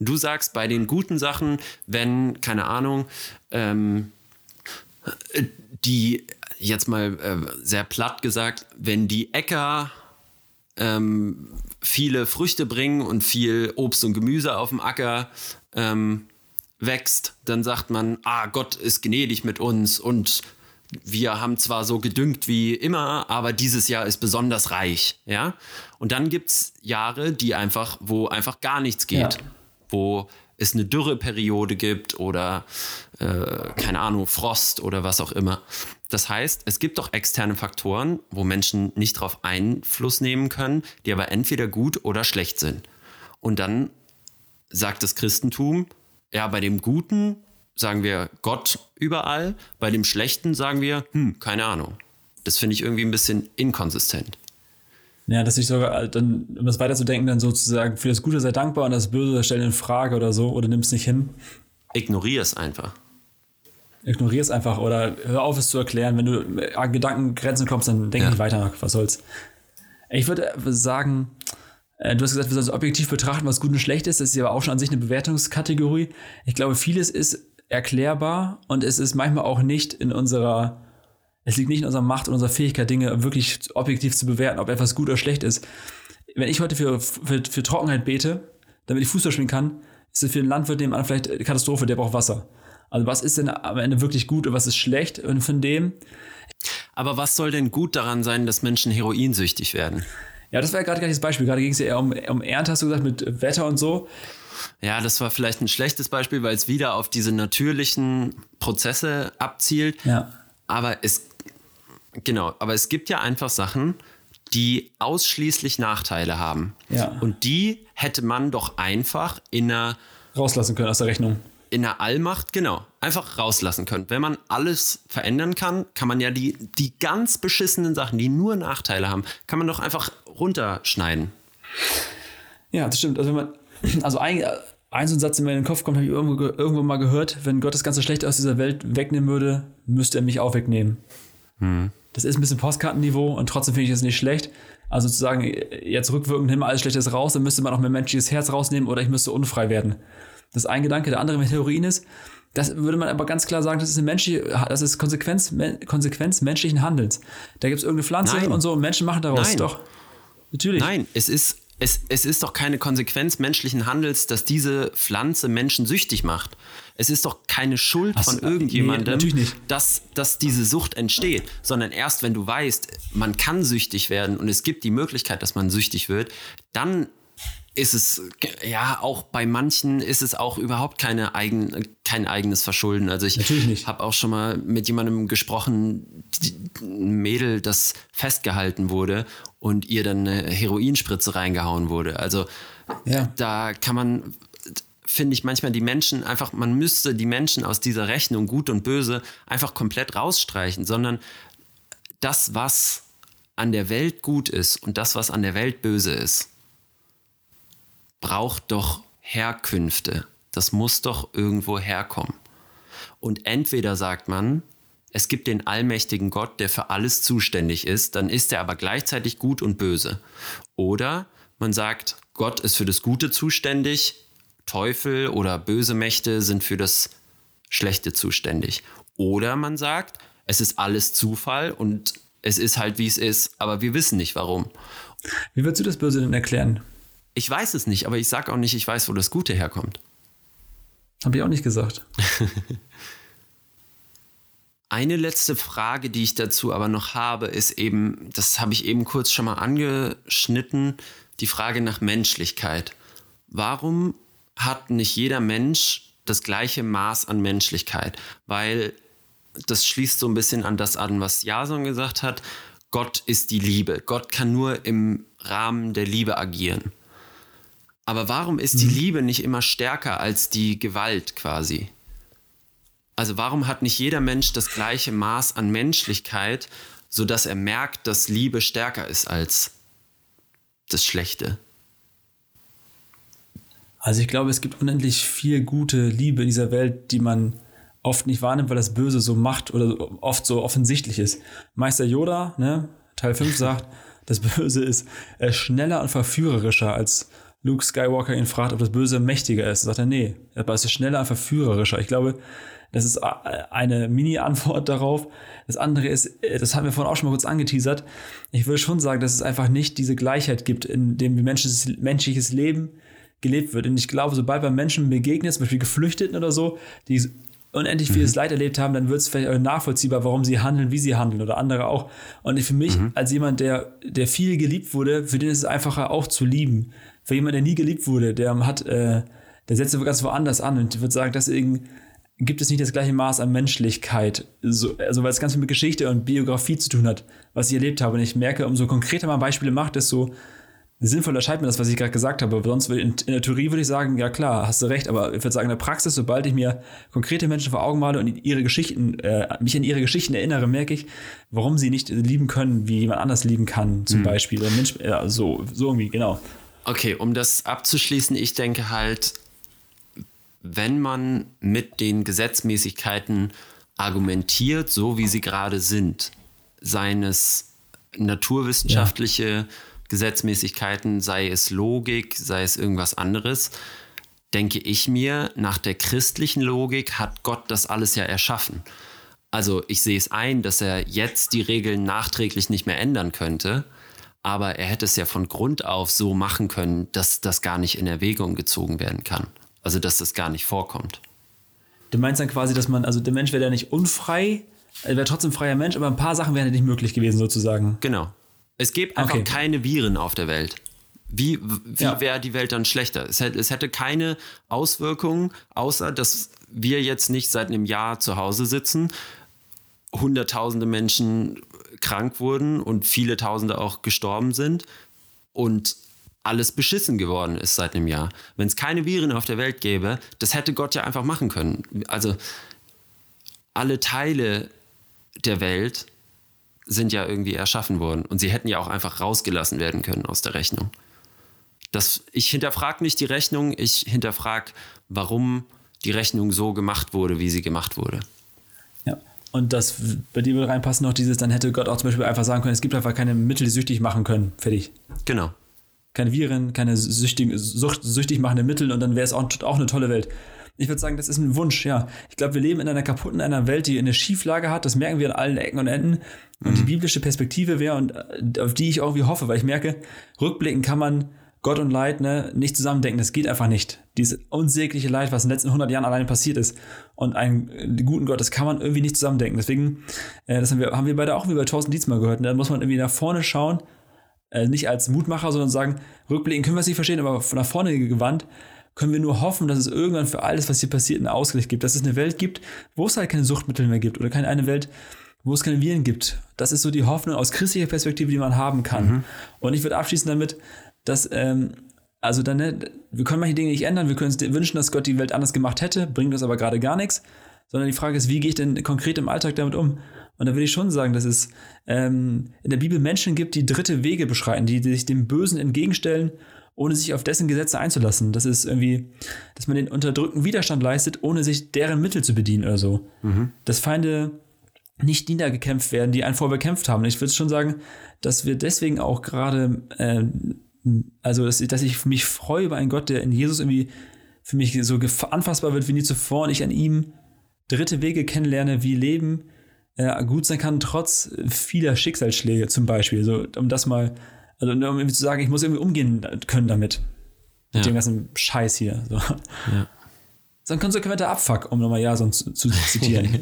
Du sagst bei den guten Sachen, wenn, keine Ahnung, ähm, die, jetzt mal äh, sehr platt gesagt, wenn die Äcker ähm, viele Früchte bringen und viel Obst und Gemüse auf dem Acker ähm, wächst, dann sagt man, ah, Gott ist gnädig mit uns und wir haben zwar so gedüngt wie immer, aber dieses Jahr ist besonders reich, ja. Und dann gibt es Jahre, die einfach, wo einfach gar nichts geht, Ja. wo es eine Dürreperiode gibt oder äh, keine Ahnung, Frost oder was auch immer. Das heißt, es gibt doch externe Faktoren, wo Menschen nicht darauf Einfluss nehmen können, die aber entweder gut oder schlecht sind. Und dann sagt das Christentum, ja, bei dem Guten sagen wir Gott überall, bei dem Schlechten sagen wir, hm, keine Ahnung. Das finde ich irgendwie ein bisschen inkonsistent. Ja, dass ich sogar, äh, dann, um das weiterzudenken, dann sozusagen für das Gute sei dankbar und das Böse stellen in Frage oder so oder nimm es nicht hin. Ignoriere es einfach. Ignorier es einfach oder hör auf, es zu erklären. Wenn du an Gedankengrenzen kommst, dann denk Ja. nicht weiter. Was soll's. Ich würde sagen, äh, du hast gesagt, wir sollen es objektiv betrachten, was gut und schlecht ist. Das ist ja aber auch schon an sich eine Bewertungskategorie. Ich glaube, vieles ist erklärbar und es ist manchmal auch nicht in unserer, es liegt nicht in unserer Macht und unserer Fähigkeit, Dinge wirklich objektiv zu bewerten, ob etwas gut oder schlecht ist. Wenn ich heute für, für, für Trockenheit bete, damit ich Fußball spielen kann, ist es für einen Landwirt nebenan vielleicht eine Katastrophe, der braucht Wasser. Also was ist denn am Ende wirklich gut und was ist schlecht und von dem? Aber was soll denn gut daran sein, dass Menschen heroinsüchtig werden? Ja, das war ja gerade gar nicht das Beispiel. Gerade ging es ja eher um, um Ernte, hast du gesagt, mit Wetter und so. Ja, das war vielleicht ein schlechtes Beispiel, weil es wieder auf diese natürlichen Prozesse abzielt. Ja. Aber es, genau, aber es gibt ja einfach Sachen, die ausschließlich Nachteile haben. Ja. Und die hätte man doch einfach in einer, Rauslassen können aus der Rechnung. In einer Allmacht, genau, einfach rauslassen können. Wenn man alles verändern kann, kann man ja die, die ganz beschissenen Sachen, die nur Nachteile haben, kann man doch einfach runterschneiden. Ja, das stimmt. Also wenn man, *clears throat* also ein, ein so ein Satz, der mir in den Kopf kommt, habe ich irgendwo, ge- irgendwo mal gehört, wenn Gott das ganze Schlechte aus dieser Welt wegnehmen würde, müsste er mich auch wegnehmen. Das ist ein bisschen Postkartenniveau und trotzdem finde ich es nicht schlecht. Also zu sagen, jetzt rückwirkend wir alles Schlechtes raus, dann müsste man auch mein menschliches Herz rausnehmen oder ich müsste unfrei werden. Das ist ein Gedanke. Der andere mit Heroin ist, das würde man aber ganz klar sagen, das ist eine menschliche, das ist Konsequenz, Konsequenz menschlichen Handelns. Da gibt es irgendeine Pflanze Nein. und so und Menschen machen daraus. Nein. Doch. Natürlich. Nein, es ist, es, es ist doch keine Konsequenz menschlichen Handels, dass diese Pflanze Menschen süchtig macht. Es ist doch keine Schuld Ach von nee, irgendjemandem, nicht. Dass, dass diese Sucht entsteht, sondern erst wenn du weißt, man kann süchtig werden und es gibt die Möglichkeit, dass man süchtig wird, dann ist es, ja, auch bei manchen ist es auch überhaupt keine eigen, kein eigenes Verschulden. Also ich habe auch schon mal mit jemandem gesprochen, die, ein Mädel, das festgehalten wurde und ihr dann eine Heroinspritze reingehauen wurde. Also Ja. da kann man, finde ich manchmal die Menschen einfach, man müsste die Menschen aus dieser Rechnung gut und böse einfach komplett rausstreichen, sondern das, was an der Welt gut ist und das, was an der Welt böse ist, braucht doch Herkünfte. Das muss doch irgendwo herkommen. Und entweder sagt man, es gibt den allmächtigen Gott, der für alles zuständig ist, dann ist er aber gleichzeitig gut und böse. Oder man sagt, Gott ist für das Gute zuständig, Teufel oder böse Mächte sind für das Schlechte zuständig. Oder man sagt, es ist alles Zufall und es ist halt, wie es ist, aber wir wissen nicht warum. Wie würdest du das Böse denn erklären? Ich weiß es nicht, aber ich sage auch nicht, ich weiß, wo das Gute herkommt. Habe ich auch nicht gesagt. *laughs* Eine letzte Frage, die ich dazu aber noch habe, ist eben, das habe ich eben kurz schon mal angeschnitten, die Frage nach Menschlichkeit. Warum hat nicht jeder Mensch das gleiche Maß an Menschlichkeit? Weil das schließt so ein bisschen an das an, was Jason gesagt hat. Gott ist die Liebe. Gott kann nur im Rahmen der Liebe agieren. Aber warum ist die mhm. Liebe nicht immer stärker als die Gewalt quasi? Also warum hat nicht jeder Mensch das gleiche Maß an Menschlichkeit, sodass er merkt, dass Liebe stärker ist als das Schlechte? Also ich glaube, es gibt unendlich viel gute Liebe in dieser Welt, die man oft nicht wahrnimmt, weil das Böse so macht oder oft so offensichtlich ist. Meister Yoda, ne, Teil 5 sagt, *laughs* das Böse ist äh, schneller und verführerischer als Luke Skywalker ihn fragt, ob das Böse mächtiger ist. Sagt er, nee, aber es ist schneller verführerischer. Ich glaube, das ist eine Mini-Antwort darauf. Das andere ist, äh, das haben wir vorhin auch schon mal kurz angeteasert. Ich würde schon sagen, dass es einfach nicht diese Gleichheit gibt, in dem menschliches Leben gelebt wird. Und ich glaube, sobald man Menschen begegnet, zum Beispiel Geflüchteten oder so, die unendlich vieles mhm. Leid erlebt haben, dann wird es vielleicht auch nachvollziehbar, warum sie handeln, wie sie handeln oder andere auch. Und für mich, mhm. als jemand, der, der viel geliebt wurde, für den ist es einfacher auch zu lieben. Für jemand, der nie geliebt wurde, der hat, äh, der setzt ganz woanders an und würde sagen, deswegen gibt es nicht das gleiche Maß an Menschlichkeit. So, also weil es ganz viel mit Geschichte und Biografie zu tun hat, was ich erlebt habe. Und ich merke, umso konkreter man Beispiele macht, desto sinnvoll erscheint mir das, was ich gerade gesagt habe. Sonst in, in, der Theorie würde ich sagen, ja klar, hast du recht, aber ich würde sagen, in der Praxis, sobald ich mir konkrete Menschen vor Augen male und ihre Geschichten, äh, mich an ihre Geschichten erinnere, merke ich, warum sie nicht lieben können, wie jemand anders lieben kann, zum mhm. Beispiel. Mensch, ja, so, so irgendwie, genau. Okay, um das abzuschließen, ich denke halt, wenn man mit den Gesetzmäßigkeiten argumentiert, so wie sie gerade sind, seines naturwissenschaftliche ja. Gesetzmäßigkeiten, sei es Logik, sei es irgendwas anderes, denke ich mir, nach der christlichen Logik hat Gott das alles ja erschaffen. Also ich sehe es ein, dass er jetzt die Regeln nachträglich nicht mehr ändern könnte, aber er hätte es ja von Grund auf so machen können, dass das gar nicht in Erwägung gezogen werden kann. Also, dass das gar nicht vorkommt. Du meinst dann quasi, dass man, also der Mensch wäre ja nicht unfrei, er wäre trotzdem freier Mensch, aber ein paar Sachen wären nicht möglich gewesen, sozusagen. Genau. Es gibt einfach okay. keine Viren auf der Welt. Wie, wie ja. wäre die Welt dann schlechter? Es hätte, es hätte keine Auswirkungen, außer dass wir jetzt nicht seit einem Jahr zu Hause sitzen, hunderttausende Menschen krank wurden und viele Tausende auch gestorben sind und alles beschissen geworden ist seit einem Jahr. Wenn es keine Viren auf der Welt gäbe, das hätte Gott ja einfach machen können. Also alle Teile der Welt sind ja irgendwie erschaffen worden und sie hätten ja auch einfach rausgelassen werden können aus der Rechnung. Das, ich hinterfrage nicht die Rechnung, ich hinterfrage, warum die Rechnung so gemacht wurde, wie sie gemacht wurde. Und das bei dir würde reinpassen noch dieses, dann hätte Gott auch zum Beispiel einfach sagen können, es gibt einfach keine Mittel, die süchtig machen können. Fertig. Genau keine Viren, keine süchtig, sucht, süchtig machende Mittel und dann wäre es auch, auch eine tolle Welt. Ich würde sagen, das ist ein Wunsch, ja. Ich glaube, wir leben in einer kaputten, einer Welt, die eine Schieflage hat. Das merken wir an allen Ecken und Enden. Und mhm. die biblische Perspektive wäre, und äh, auf die ich irgendwie hoffe, weil ich merke, rückblicken kann man Gott und Leid ne, nicht zusammendenken. Das geht einfach nicht. Dieses unsägliche Leid, was in den letzten 100 Jahren alleine passiert ist und einen guten Gott, das kann man irgendwie nicht zusammendenken. Deswegen, äh, das haben wir, haben wir beide auch wie bei Thorsten Dietz mal gehört. Ne? Da muss man irgendwie nach vorne schauen äh, nicht als Mutmacher, sondern sagen, rückblickend können wir es nicht verstehen, aber von nach vorne gewandt können wir nur hoffen, dass es irgendwann für alles, was hier passiert, einen Ausgleich gibt. Dass es eine Welt gibt, wo es halt keine Suchtmittel mehr gibt oder keine eine Welt, wo es keine Viren gibt. Das ist so die Hoffnung aus christlicher Perspektive, die man haben kann. Mhm. Und ich würde abschließen damit, dass, ähm, also dann, ne, wir können manche Dinge nicht ändern, wir können uns wünschen, dass Gott die Welt anders gemacht hätte, bringt uns aber gerade gar nichts. Sondern die Frage ist, wie gehe ich denn konkret im Alltag damit um? Und da will ich schon sagen, dass es ähm, in der Bibel Menschen gibt, die dritte Wege beschreiten, die, die sich dem Bösen entgegenstellen, ohne sich auf dessen Gesetze einzulassen. Das ist irgendwie, dass man den Unterdrückten Widerstand leistet, ohne sich deren Mittel zu bedienen oder so. Mhm. Dass Feinde nicht niedergekämpft werden, die einen vorher bekämpft haben. Und ich würde schon sagen, dass wir deswegen auch gerade, äh, also dass, dass ich mich freue über einen Gott, der in Jesus irgendwie für mich so anfassbar wird wie nie zuvor und ich an ihm dritte Wege kennenlerne, wie Leben äh, gut sein kann, trotz vieler Schicksalsschläge zum Beispiel. So, um das mal, also um irgendwie zu sagen, ich muss irgendwie umgehen können damit. Mit Ja. dem ganzen Scheiß hier. So. Ja. So ein konsequenter Abfuck, um nochmal Jason zu, zu zitieren.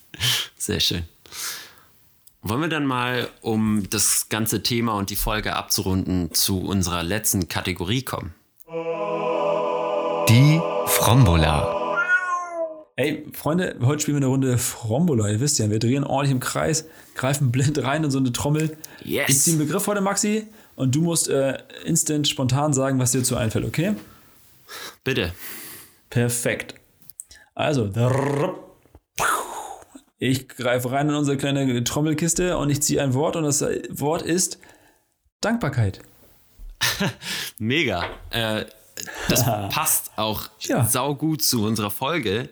*laughs* Sehr schön. Wollen wir dann mal, um das ganze Thema und die Folge abzurunden, zu unserer letzten Kategorie kommen? Die Frombola. Ey, Freunde, heute spielen wir eine Runde Frombola. Ihr wisst ja, wir drehen ordentlich im Kreis, greifen blind rein in so eine Trommel. Yes. Ich ziehe einen Begriff heute, Maxi, und du musst äh, instant, spontan sagen, was dir dazu einfällt, okay? Bitte. Perfekt. Also, ich greife rein in unsere kleine Trommelkiste und ich ziehe ein Wort und das Wort ist Dankbarkeit. *laughs* Mega. Äh, das *laughs* passt auch Ja. saugut zu unserer Folge.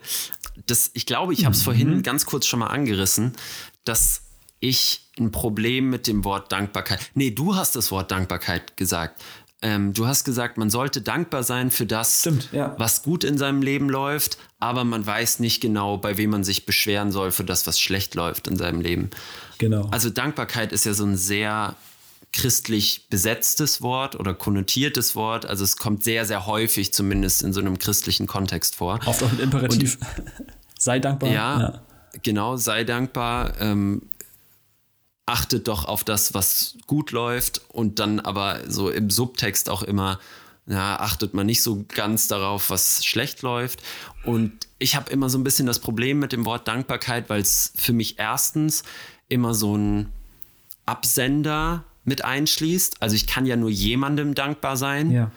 Das, ich glaube, ich habe es vorhin ganz kurz schon mal angerissen, dass ich ein Problem mit dem Wort Dankbarkeit. Nee, du hast das Wort Dankbarkeit gesagt. Ähm, du hast gesagt, man sollte dankbar sein für das, Stimmt, ja. was gut in seinem Leben läuft, aber man weiß nicht genau, bei wem man sich beschweren soll für das, was schlecht läuft in seinem Leben. Genau. Also Dankbarkeit ist ja so ein sehr christlich besetztes Wort oder konnotiertes Wort. Also es kommt sehr, sehr häufig zumindest in so einem christlichen Kontext vor. Oft auch mit Imperativ. *laughs* Sei dankbar. Ja, genau, sei dankbar. Ähm, achtet doch auf das, was gut läuft und dann aber so im Subtext auch immer, ja, achtet man nicht so ganz darauf, was schlecht läuft. Und ich habe immer so ein bisschen das Problem mit dem Wort Dankbarkeit, weil es für mich erstens immer so ein Absender mit einschließt. Also ich kann ja nur jemandem dankbar sein. Ja.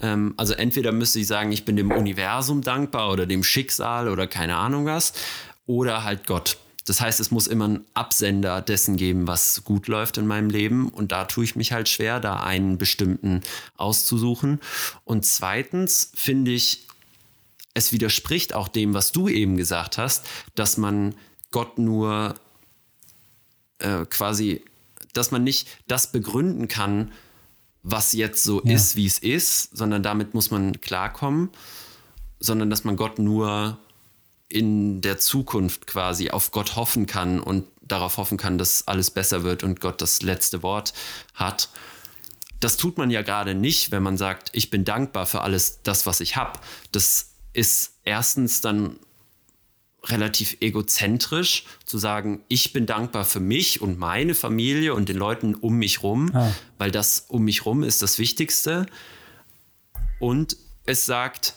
Ähm, also entweder müsste ich sagen, ich bin dem Universum dankbar oder dem Schicksal oder keine Ahnung was, oder halt Gott. Das heißt, es muss immer einen Absender dessen geben, was gut läuft in meinem Leben. Und da tue ich mich halt schwer, da einen bestimmten auszusuchen. Und zweitens finde ich, es widerspricht auch dem, was du eben gesagt hast, dass man Gott nur äh, quasi, dass man nicht das begründen kann, was jetzt so Ja. ist, wie es ist, sondern damit muss man klarkommen, sondern dass man Gott nur in der Zukunft quasi auf Gott hoffen kann und darauf hoffen kann, dass alles besser wird und Gott das letzte Wort hat. Das tut man ja gerade nicht, wenn man sagt, ich bin dankbar für alles das, was ich habe. Das ist erstens dann relativ egozentrisch zu sagen, ich bin dankbar für mich und meine Familie und den Leuten um mich rum, Ah. weil das um mich rum ist das Wichtigste. Und es sagt,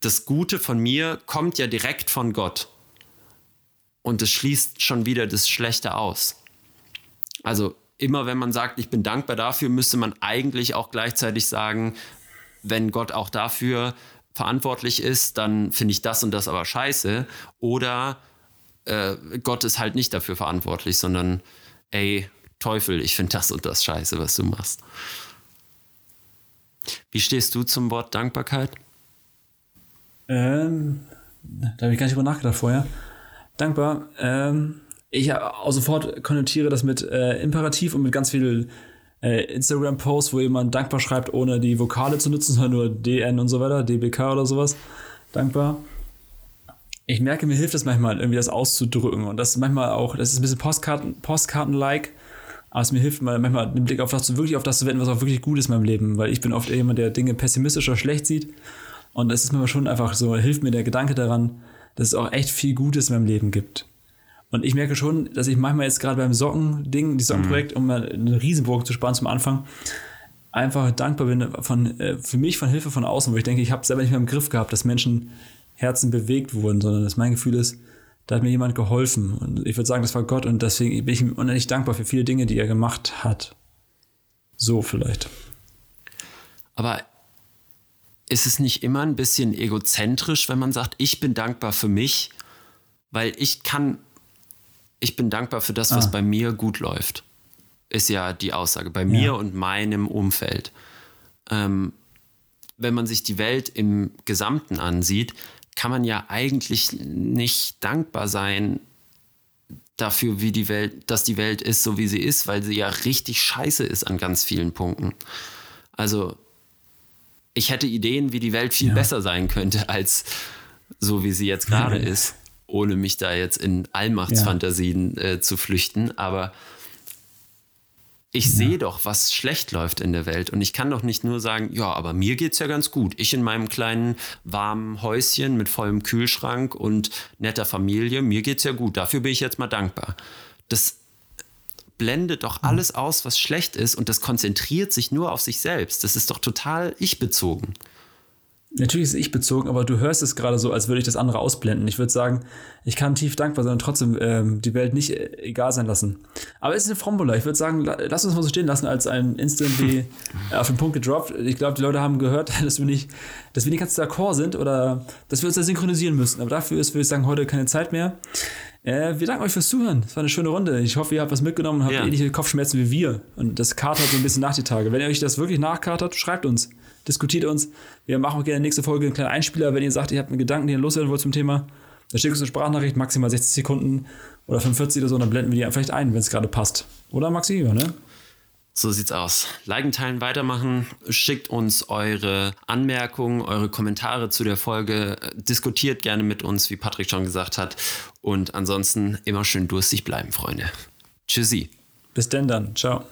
das Gute von mir kommt ja direkt von Gott. Und es schließt schon wieder das Schlechte aus. Also immer wenn man sagt, ich bin dankbar dafür, müsste man eigentlich auch gleichzeitig sagen, wenn Gott auch dafür verantwortlich ist, dann finde ich das und das aber scheiße. Oder äh, Gott ist halt nicht dafür verantwortlich, sondern ey, Teufel, ich finde das und das scheiße, was du machst. Wie stehst du zum Wort Dankbarkeit? Ähm, da habe ich gar nicht drüber nachgedacht vorher. Dankbar. Ähm, ich äh, auch sofort konnotiere das mit äh, Imperativ und mit ganz viel äh, Instagram-Posts, wo jemand dankbar schreibt, ohne die Vokale zu nutzen, *laughs* sondern nur DN und so weiter, DBK oder sowas. Dankbar. Ich merke, mir hilft es manchmal, irgendwie das auszudrücken. Und das ist manchmal auch, das ist ein bisschen Postkarten, Postkarten-like. Aber es mir hilft mal manchmal den Blick auf das, wirklich auf das zu wenden, was auch wirklich gut ist in meinem Leben. Weil ich bin oft jemand, der Dinge pessimistisch oder schlecht sieht. Und es ist mir schon einfach so, hilft mir der Gedanke daran, dass es auch echt viel Gutes in meinem Leben gibt. Und ich merke schon, dass ich manchmal jetzt gerade beim Socken-Ding, die Sockenprojekt, um mal einen Riesenbogen zu sparen zum Anfang, einfach dankbar bin von, äh, für mich von Hilfe von außen, wo ich denke, ich habe selber nicht mehr im Griff gehabt, dass Menschen Herzen bewegt wurden, sondern dass mein Gefühl ist, da hat mir jemand geholfen. Und ich würde sagen, das war Gott und deswegen bin ich ihm unendlich dankbar für viele Dinge, die er gemacht hat. So vielleicht. Aber ist es nicht immer ein bisschen egozentrisch, wenn man sagt, ich bin dankbar für mich, weil ich kann, ich bin dankbar für das, was Ah. bei mir gut läuft, ist ja die Aussage, bei mir und meinem Umfeld. Ähm, wenn man sich die Welt im Gesamten ansieht, kann man ja eigentlich nicht dankbar sein dafür, wie die Welt, dass die Welt ist, so wie sie ist, weil sie ja richtig scheiße ist an ganz vielen Punkten. Also ich hätte Ideen, wie die Welt viel Ja. besser sein könnte, als so wie sie jetzt gerade ist. ohne mich da jetzt in Allmachtsfantasien äh, zu flüchten. Aber ich sehe doch, was schlecht läuft in der Welt. Und ich kann doch nicht nur sagen, ja, aber mir geht es ja ganz gut. Ich in meinem kleinen warmen Häuschen mit vollem Kühlschrank und netter Familie, mir geht es ja gut. Dafür bin ich jetzt mal dankbar. Das blendet doch alles aus, was schlecht ist und das konzentriert sich nur auf sich selbst. Das ist doch total ich-bezogen. Natürlich ist es ich bezogen, aber du hörst es gerade so, als würde ich das andere ausblenden. Ich würde sagen, ich kann tief dankbar sein und trotzdem ähm, die Welt nicht äh, egal sein lassen. Aber es ist eine Frombola. Ich würde sagen, lass uns mal so stehen lassen als ein Instantly auf den Punkt gedroppt. Ich glaube, die Leute haben gehört, *laughs* dass wir nicht, dass wir nicht ganz d'accord sind oder dass wir uns da synchronisieren müssen. Aber dafür ist, würde ich sagen, heute keine Zeit mehr. Äh, wir danken euch fürs Zuhören. Es war eine schöne Runde. Ich hoffe, ihr habt was mitgenommen und habt Ja. ähnliche Kopfschmerzen wie wir. Und das katert so ein bisschen nach die Tage. Wenn ihr euch das wirklich nachkatert, schreibt uns. Diskutiert uns. Wir machen auch gerne nächste Folge einen kleinen Einspieler, wenn ihr sagt, ihr habt einen Gedanken, den ihr loswerden wollt zum Thema. Dann schickt uns eine Sprachnachricht, maximal 60 Sekunden oder 45 oder so, und dann blenden wir die vielleicht ein, wenn es gerade passt. Oder Maxi, ja, ne? So sieht's aus. Liken, teilen, weitermachen. Schickt uns eure Anmerkungen, eure Kommentare zu der Folge. Diskutiert gerne mit uns, wie Patrick schon gesagt hat. Und ansonsten immer schön durstig bleiben, Freunde. Tschüssi. Bis denn dann. Ciao.